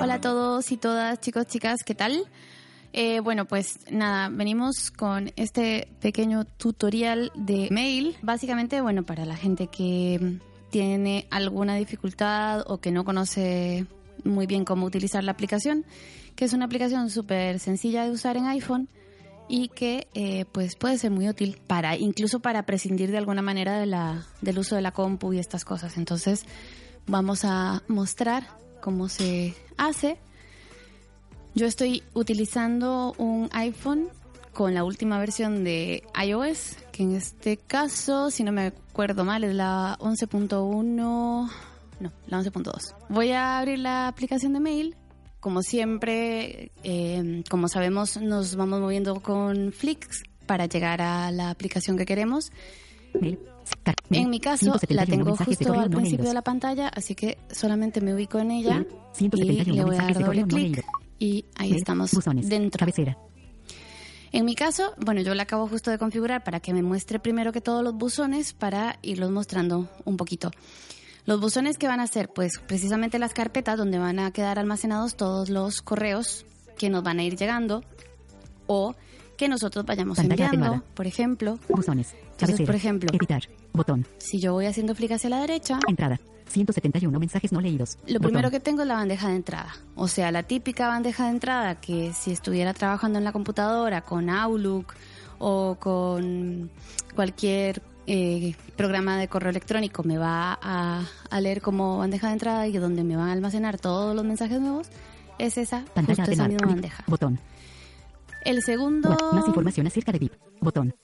Hola a todos y todas, chicos, chicas, ¿qué tal? Eh, bueno, pues nada, venimos con este pequeño tutorial de mail. Básicamente, bueno, para la gente que tiene alguna dificultad o que no conoce muy bien cómo utilizar la aplicación, que es una aplicación súper sencilla de usar en iPhone y que eh, pues puede ser muy útil para incluso para prescindir de alguna manera de la, del uso de la compu y estas cosas. Entonces vamos a mostrar cómo se hace. Yo estoy utilizando un iPhone con la última versión de iOS, que en este caso, si no me acuerdo mal, es la 11.1, no, la 11.2. Voy a abrir la aplicación de mail. Como siempre, eh, como sabemos, nos vamos moviendo con Flix para llegar a la aplicación que queremos. En mi caso, la tengo justo al principio de la pantalla, así que solamente me ubico en ella y le voy a dar doble clic y ahí estamos dentro. En mi caso, bueno, yo la acabo justo de configurar para que me muestre primero que todos los buzones para irlos mostrando un poquito. Los buzones que van a ser, pues precisamente las carpetas donde van a quedar almacenados todos los correos que nos van a ir llegando o que nosotros vayamos Pantalla enviando, atenuada. por ejemplo. Buzones. Entonces, Cabecera. por ejemplo, Editar. Botón. si yo voy haciendo clic hacia la derecha, Entrada. 171 mensajes no leídos. Lo primero que tengo es la bandeja de entrada. O sea, la típica bandeja de entrada que si estuviera trabajando en la computadora con Outlook o con cualquier eh, programa de correo electrónico me va a, a leer como bandeja de entrada y donde me van a almacenar todos los mensajes nuevos, es esa, Pantalla justo esa misma bandeja. Botón. El segundo, Más información acerca de VIP. Botón.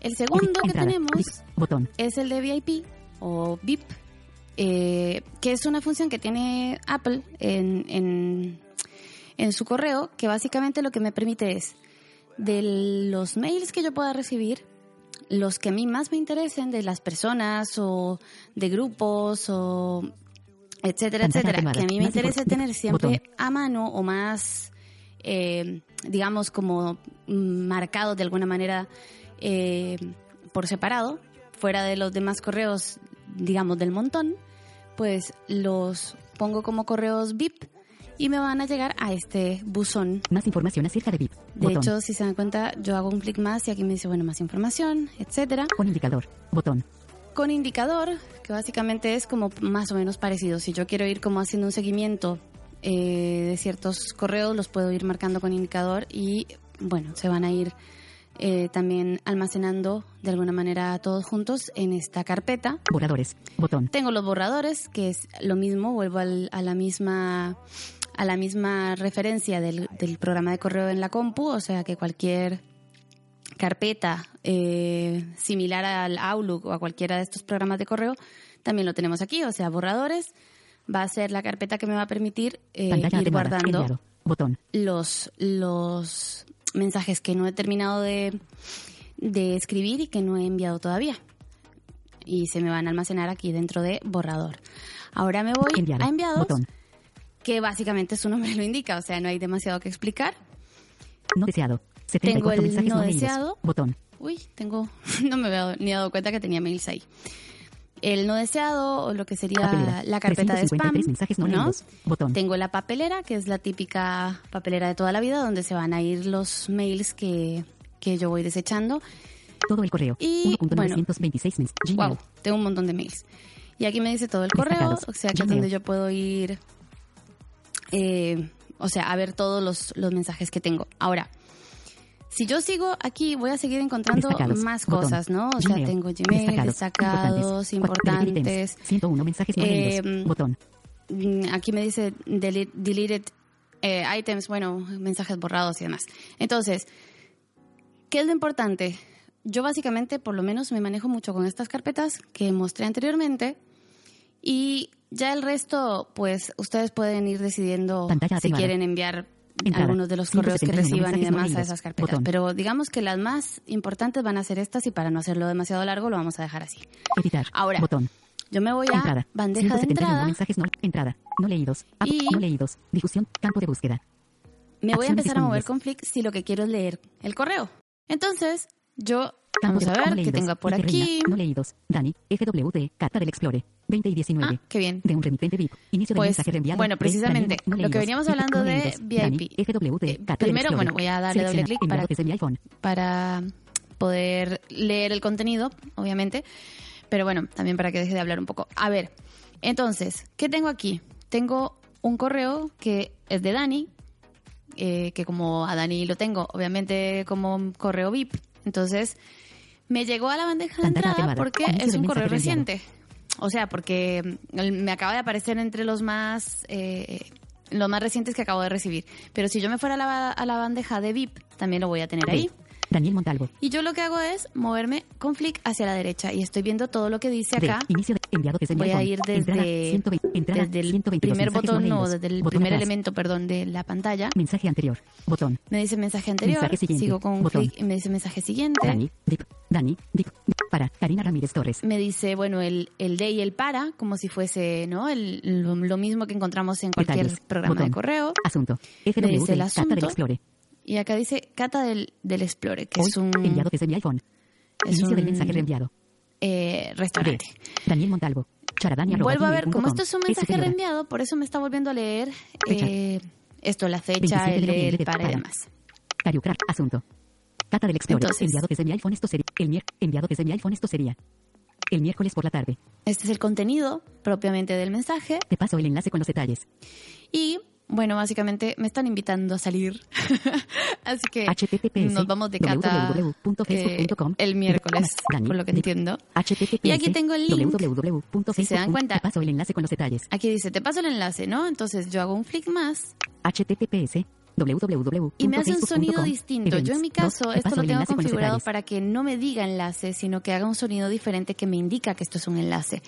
el segundo que Entrada. tenemos VIP. Botón. es el de VIP o VIP, eh, que es una función que tiene Apple en, en, en su correo, que básicamente lo que me permite es de los mails que yo pueda recibir, los que a mí más me interesen de las personas o de grupos o etcétera, Pantalla etcétera, que a mí me interesa tener siempre botón. a mano o más, eh, digamos, como marcados de alguna manera eh, por separado, fuera de los demás correos, digamos, del montón, pues los pongo como correos VIP y me van a llegar a este buzón. Más información acerca de VIP. De Botón. hecho, si se dan cuenta, yo hago un clic más y aquí me dice, bueno, más información, etcétera. Con indicador. Botón. Con indicador, que básicamente es como más o menos parecido. Si yo quiero ir como haciendo un seguimiento eh, de ciertos correos, los puedo ir marcando con indicador y, bueno, se van a ir eh, también almacenando de alguna manera todos juntos en esta carpeta. Borradores. Botón. Tengo los borradores, que es lo mismo, vuelvo al- a la misma a la misma referencia del, del programa de correo en la compu, o sea que cualquier carpeta eh, similar al Outlook o a cualquiera de estos programas de correo, también lo tenemos aquí, o sea, borradores, va a ser la carpeta que me va a permitir eh, ir guardando Enviado. Botón. los, los mensajes que no he terminado de, de escribir y que no he enviado todavía. Y se me van a almacenar aquí dentro de borrador. Ahora me voy Enviado. a enviados, Botón. que básicamente su nombre lo indica, o sea, no hay demasiado que explicar. No deseado. Tengo 74 el mensajes no no deseado. Botón. Uy, tengo, no me había ni dado cuenta que tenía mails ahí. El no deseado, o lo que sería Papelera. la carpeta de spam, 353 mensajes no ¿no? leídos. Botón. Tengo la papelera, que es la típica papelera de toda la vida, donde se van a ir los mails que, que yo voy desechando. Todo el correo. Y, 1.926 mens. Gmail. Wow, tengo un montón de mails. Y aquí me dice todo el correo, o sea que es donde yo puedo ir, eh, o sea, a ver todos los, los mensajes que tengo. Ahora, si yo sigo aquí, voy a seguir encontrando más Botón. cosas, ¿no? O sea, tengo Gmail, destacados, items. importantes. 101 mensajes no Eh. Botón. mm, aquí me dice delete- deleted eh, items, bueno, mensajes borrados y demás. Entonces, ¿qué es lo importante? Yo básicamente, por lo menos, me manejo mucho con estas carpetas que mostré anteriormente y ya el resto, pues ustedes pueden ir decidiendo Pantalla si activada. quieren enviar Entrada. algunos de los correos que 171 reciban y demás a esas carpetas. Botón. Pero digamos que las más importantes van a ser estas y para no hacerlo demasiado largo lo vamos a dejar así. Editar. Ahora, Botón. Yo me voy a Entrada. bandeja de 171 entrada. mensajes no. Entrada. No leídos. App, Y- No leídos. Difusión. Campo de búsqueda. Me voy a empezar a mover con Flick si lo que quiero es leer el correo. Entonces, yo vamos de a ver qué tengo por aquí. No leídos. Dani. FWD. Carta del Explore. 20 y 19. Ah, qué bien. De un remitente VIP. Inicio Pues, mensaje reenviado. bueno, de precisamente, no lo que veníamos hablando no de. VIP. Eh, primero, bueno, voy a darle doble clic para- enviado desde mi iPhone. para poder leer el contenido, obviamente. Pero bueno, también para que deje de hablar un poco. A ver, entonces, ¿qué tengo aquí? Tengo un correo que es de Dani, eh, que como a Dani lo tengo, obviamente como un correo VIP. Entonces, me llegó a la bandeja de entrada porque es un correo reciente. O sea, porque mm, me acaba de aparecer entre los más... eh, los más recientes que acabo de recibir. Pero si yo me fuera a la, a la bandeja de VIP, también lo voy a tener ahí. Daniel Montalvo. Y yo lo que hago es moverme con flick hacia la derecha y estoy viendo todo lo que dice acá. Inicio de enviado desde Voy a ir Entrada, desde, 120, entrada, desde el 122 primer no botón o leídos. desde el Botón primer atrás. elemento, perdón, de la pantalla. Mensaje anterior. Botón. Me dice mensaje anterior, Mensaje siguiente. sigo con Botón. clic y me dice mensaje siguiente. Dani. Dip. Dani. Dip. Para. Karina Ramírez Torres. Me dice, bueno, el, el de y el para, como si fuese, ¿no? El, lo, lo mismo que encontramos en cualquier Detalles. programa Botón. de correo. Asunto. Me dice el. Carta asunto. del Explore. Y acá dice Cata del, del Explorer, que Hoy. es un Enviado desde mi iPhone. es Inicio del un- mensaje reenviado. eh, restaurante. Daniel Montalvo. Charadani arroba Vuelvo a ver, como esto es un mensaje reenviado, por eso me está volviendo a leer eh, esto, la fecha, 27 el, el de para y demás. Asunto. Cata del Explorer. Entonces. enviado desde mi iPhone. Esto sería. El enviado desde mi iPhone. Esto sería. El miércoles por la tarde. Este es el contenido propiamente del mensaje Te paso el enlace con los detalles. y, bueno, básicamente me están invitando a salir. Así que HTTPS nos vamos de cata eh, el miércoles, por lo que entiendo. HTTPS Y aquí tengo el link. Si se dan cuenta. Te paso el enlace con los detalles. Aquí dice, te paso el enlace, ¿no? Entonces yo hago un flick más HTTPS www. y me hace un sonido distinto. Yo en mi caso esto lo tengo configurado para que no me diga enlace, sino que haga un sonido diferente que me indica que esto es un enlace.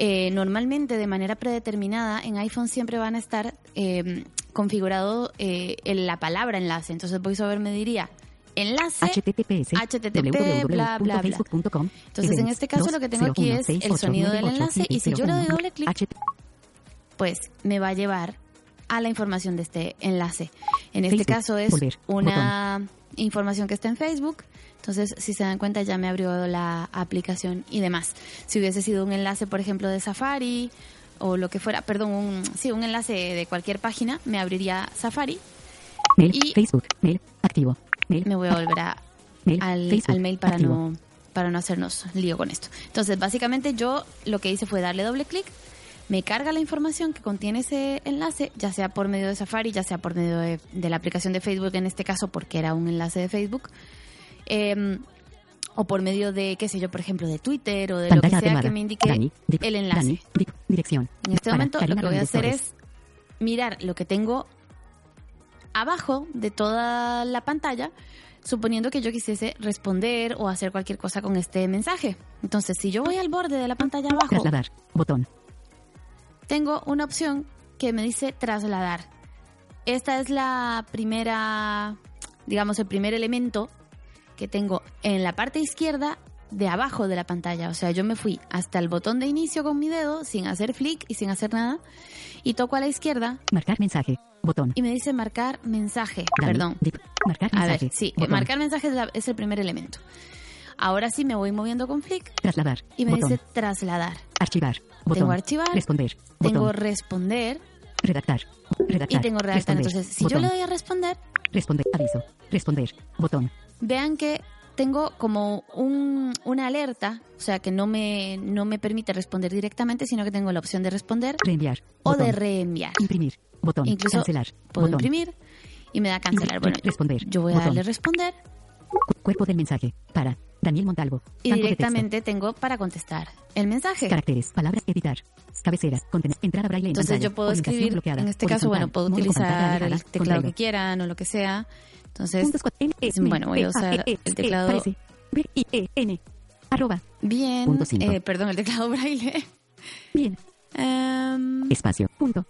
Eh, normalmente de manera predeterminada en iPhone siempre van a estar eh, configurado eh, en la palabra enlace. Entonces VoiceOver me diría enlace. HTTPS HTTP, bla, bla, bla. Entonces, en este caso, lo que tengo aquí es el sonido del enlace, y si yo le doy doble clic, pues me va a llevar a la información de este enlace. En este Facebook, caso es volver, una información que está en Facebook. Entonces, si se dan cuenta, ya me abrió la aplicación y demás. Si hubiese sido un enlace, por ejemplo, de Safari o lo que fuera, perdón, un, sí, un enlace de cualquier página, me abriría Safari. Mail, y- Facebook, mail, activo. Mail, Me voy a volver a, mail, al, Facebook, al mail para activo. no para no hacernos lío con esto. Entonces, básicamente yo lo que hice fue darle doble clic, me carga la información que contiene ese enlace, ya sea por medio de Safari, ya sea por medio de, de la aplicación de Facebook en este caso, porque era un enlace de Facebook, eh, o por medio de, qué sé yo, por ejemplo, de Twitter o de lo que sea que me indique Dani, dip, el enlace. Dani, dip, dirección. En este Para momento lo que voy a hacer es mirar lo que tengo abajo de toda la pantalla, suponiendo que yo quisiese responder o hacer cualquier cosa con este mensaje. Entonces, si yo voy al borde de la pantalla abajo, Trasladar. Botón. Tengo una opción que me dice trasladar. Esta es la primera, digamos, el primer elemento que tengo en la parte izquierda de abajo de la pantalla. O sea, yo me fui hasta el botón de inicio con mi dedo, sin hacer flick y sin hacer nada, y toco a la izquierda Marcar mensaje. Botón. y me dice marcar mensaje. Perdón. dip, marcar A mensaje. ver, sí, Botón. marcar mensaje es, la- es el primer elemento. Ahora sí me voy moviendo con flick Trasladar. y me Botón. dice trasladar. Archivar. Botón. Tengo archivar, Responder. Tengo Botón. responder Redactar. Redactar. y tengo redactar. Responder. Entonces, si yo le doy a responder, Responder. Aviso. Responder. Botón. vean que tengo como un, una alerta, o sea, que no me, no me permite responder directamente, sino que tengo la opción de responder Reenviar. o Botón. de reenviar. Imprimir. Botón. Incluso Cancelar. puedo Botón. imprimir y me da cancelar. Bueno, Responder. yo voy a darle responder Cu- Cuerpo del mensaje. Para. Daniel Montalvo. Y directamente tengo para contestar el mensaje. Caracteres. Palabras. Editar. Cabecera. Contener. Entrada braille en Entonces pantalla. yo puedo escribir, bloqueada. en este caso, bueno, puedo utilizar el teclado que quieran o lo que sea. Entonces, E, Bueno, voy a A, usar E, E, el teclado. Arroba. bien, eh, perdón, el teclado braille. Bien. Em, Espacio. Punto.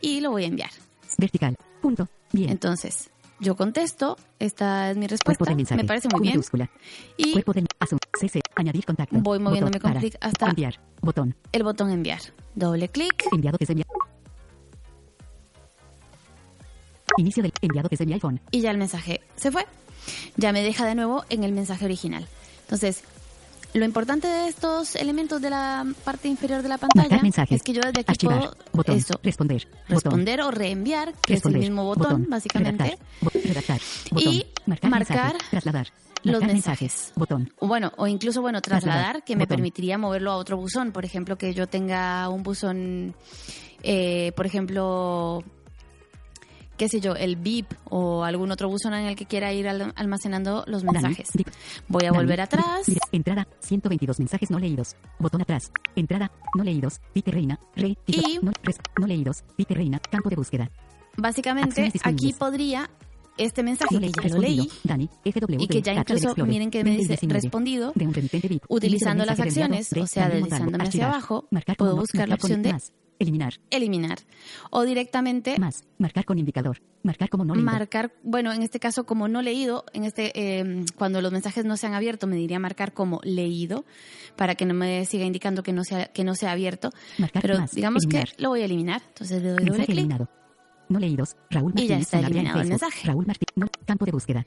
y lo voy a enviar. Vertical. Punto. Bien. Entonces, yo contesto, esta es mi respuesta, del mensaje. me parece muy bien. Y Cuerpo. CC. Añadir contacto. Voy moviéndome Botón. con clic hasta- Enviar. Botón. el botón enviar. Doble clic. Enviado desde mi. Inicio del enviado desde mi iPhone. y ya el mensaje se fue. Ya me deja de nuevo en el mensaje original. Entonces, lo importante de estos elementos de la parte inferior de la pantalla es que yo desde aquí Archivar. puedo Botón. eso, Responder. Botón. responder o reenviar, que Responder. es el mismo botón, básicamente. Redactar. Y marcar, marcar mensaje. Trasladar. los mensajes. Botón. Bueno, o incluso, bueno, trasladar, Trasladar. que me Botón. permitiría moverlo a otro buzón. Por ejemplo, que yo tenga un buzón, eh, por ejemplo, qué sé yo, el VIP o algún otro buzón en el que quiera ir al- almacenando los mensajes. Voy a volver atrás. Entrada. 122 mensajes no leídos. Botón atrás. Entrada. No leídos. Pique reina. Re. tito- Y- No, no leídos. Pique reina. Campo de búsqueda. Básicamente, aquí podría este mensaje No que ya lo leí Dani. FW. y que ya incluso miren que me dice 2019. respondido. De un. Utilizando las acciones, o sea, deslizándome hacia abajo, puedo buscar la opción de. Eliminar. eliminar. O directamente Más. Marcar con indicador. Marcar como no leído. marcar, bueno, en este caso como no leído, en este eh, cuando los mensajes no se han abierto me diría marcar como leído para que no me siga indicando que no sea que no sea abierto, Marcar pero más. digamos Eliminar. que lo voy a eliminar. Entonces le doy doble clic. eliminado. No leídos. Raúl Y ya Martínez. está eliminado el mensaje. Raúl Martínez. No. Campo de búsqueda.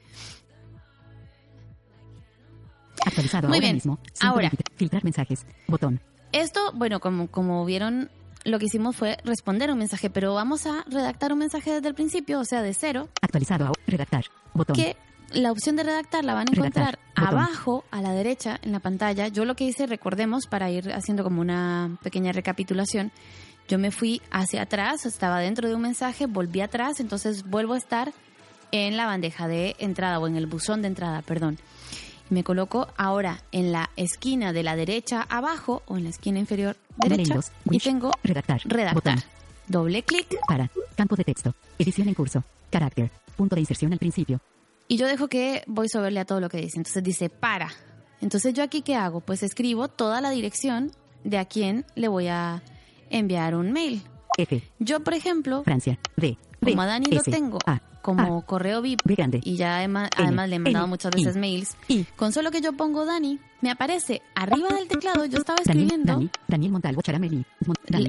Actualizado Muy ahora bien. mismo. Ahora. 123. Filtrar mensajes. Botón. Esto, bueno, como como vieron lo que hicimos fue responder un mensaje, pero vamos a redactar un mensaje desde el principio, o sea, de cero, Actualizado. Redactar. Botón. que la opción de redactar la van a encontrar abajo a la derecha en la pantalla. Yo lo que hice, recordemos, para ir haciendo como una pequeña recapitulación, yo me fui hacia atrás, estaba dentro de un mensaje, volví atrás, entonces vuelvo a estar en la bandeja de entrada o en el buzón de entrada, perdón. Me coloco ahora en la esquina de la derecha abajo o en la esquina inferior derecha y Wish. tengo Redactar. redactar. Botón. Doble clic Para. Campo de texto. Edición en curso. Carácter. Punto de inserción al principio. y yo dejo que voiceover lea todo lo que dice. Entonces dice para. Entonces yo aquí qué hago? Pues escribo toda la dirección de a quién le voy a enviar un mail. F. Yo, por ejemplo, Francia. D. Como a Dani lo tengo A. como correo VIP y ya además, le he mandado muchas I, veces mails, I. con solo que yo pongo Dani, me aparece arriba del teclado, yo estaba escribiendo, Dani, Daniel Montalvo Charameli.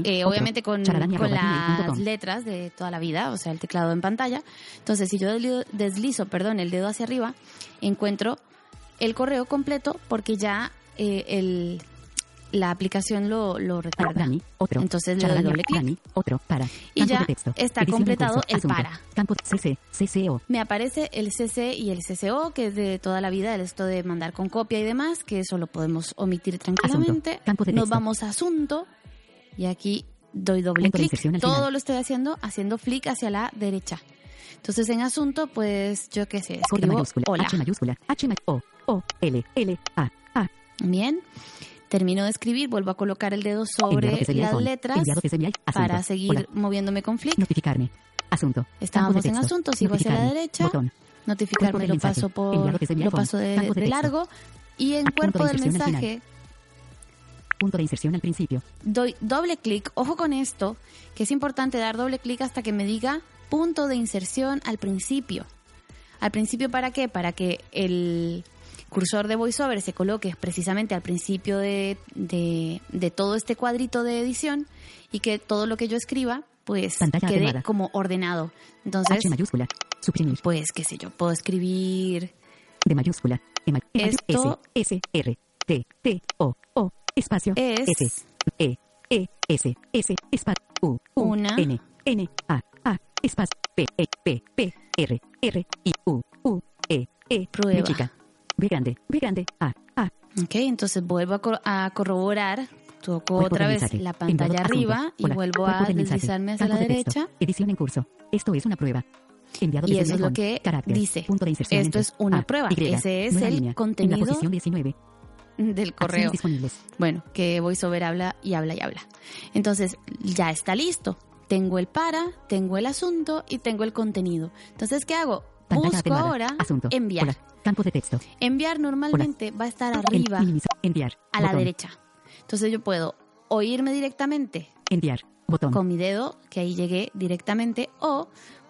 Eh, obviamente con, las letras de toda la vida, o sea, el teclado en pantalla. Entonces, si yo deslizo, deslizo, perdón, el dedo hacia arriba, encuentro el correo completo porque ya eh, el, la aplicación lo, lo. Dani, otro. Entonces le doy doble clic. Dani, otro, para. Y ya texto. está completado curso, el asunto. para. Campo CC, CCO. Me aparece el CC y el CCO, que es de toda la vida, el esto de mandar con copia y demás, que eso lo podemos omitir tranquilamente. Asunto. Nos vamos a asunto y aquí doy doble clic. Todo final. lo estoy haciendo haciendo flick hacia la derecha. Entonces en asunto, pues yo qué sé, escribo mayúscula, hola. H mayúscula, H O, O, L, L, A, A. Bien. Termino de escribir, vuelvo a colocar el dedo sobre las letras para seguir Hola. moviéndome con flick. Notificarme. Asunto. Estábamos en asunto, sigo hacia la derecha. Botón. Notificarme lo paso por lo paso de, de largo y en cuerpo del mensaje Punto de inserción al principio. doy doble clic, ojo con esto, que es importante dar doble clic hasta que me diga punto de inserción al principio. ¿Al principio para qué? Para que el cursor de VoiceOver se coloque precisamente al principio de, de- de todo este cuadrito de edición y que todo lo que yo escriba pues Pantalla quede atenuada. como ordenado. Entonces, H mayúscula. Suprimir. pues qué sé yo, puedo escribir De mayúscula. E may- mayu- Esto- S, S, R, T, T, O, O, espacio. Es- F, E, E, S, S, espacio. U, U, Una- N, N, A, A, espacio. P, E, P, P, R, R, I, U, U, E, E. Prueba. Chica. B grande, B grande, A, A. Ok, entonces vuelvo a, cor- a corroborar, toco Cuerpo otra vez la Enviado pantalla asunto. arriba y Hola. vuelvo Cuerpo a mensaje. deslizarme hacia la Campo de texto. derecha. Edición en curso. Esto es una prueba. Enviado Y eso es lo que Carácter. dice. Punto de inserción Esto entre es una A, prueba. Y. Ese es el línea. En contenido la posición 19. del correo. Bueno, que VoiceOver habla y habla y habla. Entonces, ya está listo. Tengo el para, tengo el asunto y tengo el contenido. Entonces, ¿qué hago? Busco ahora Asunto. enviar. Hola. Campo de texto. Enviar normalmente va a estar arriba. Enviar. a la derecha. Entonces yo puedo oírme directamente Enviar. Botón. con mi dedo, que ahí llegué directamente, o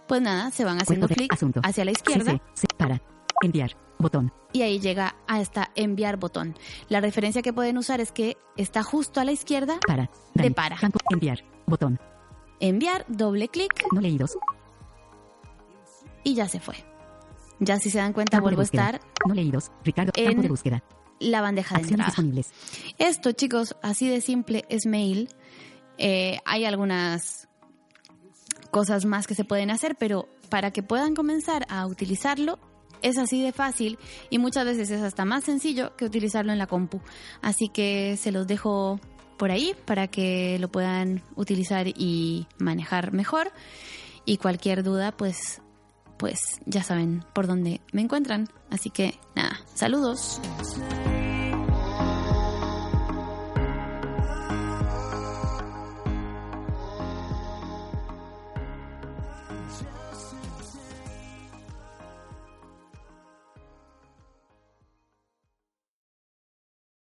pues nada, se van haciendo clic hacia la izquierda. C- Para. Enviar. Botón. y ahí llega a esta enviar botón. La referencia que pueden usar es que está justo a la izquierda, Para. De para. Campo. Enviar. Botón. enviar, doble clic No leídos. y ya se fue. Ya si se dan cuenta Campo vuelvo a estar No leídos. Ricardo. en Campo de búsqueda. la bandeja de Acciones entrada. disponibles. Esto, chicos, así de simple es mail. Eh, hay algunas cosas más que se pueden hacer, pero para que puedan comenzar a utilizarlo es así de fácil y muchas veces es hasta más sencillo que utilizarlo en la compu. Así que se los dejo por ahí para que lo puedan utilizar y manejar mejor. Y cualquier duda, pues, pues ya saben por dónde me encuentran. Así que nada, saludos.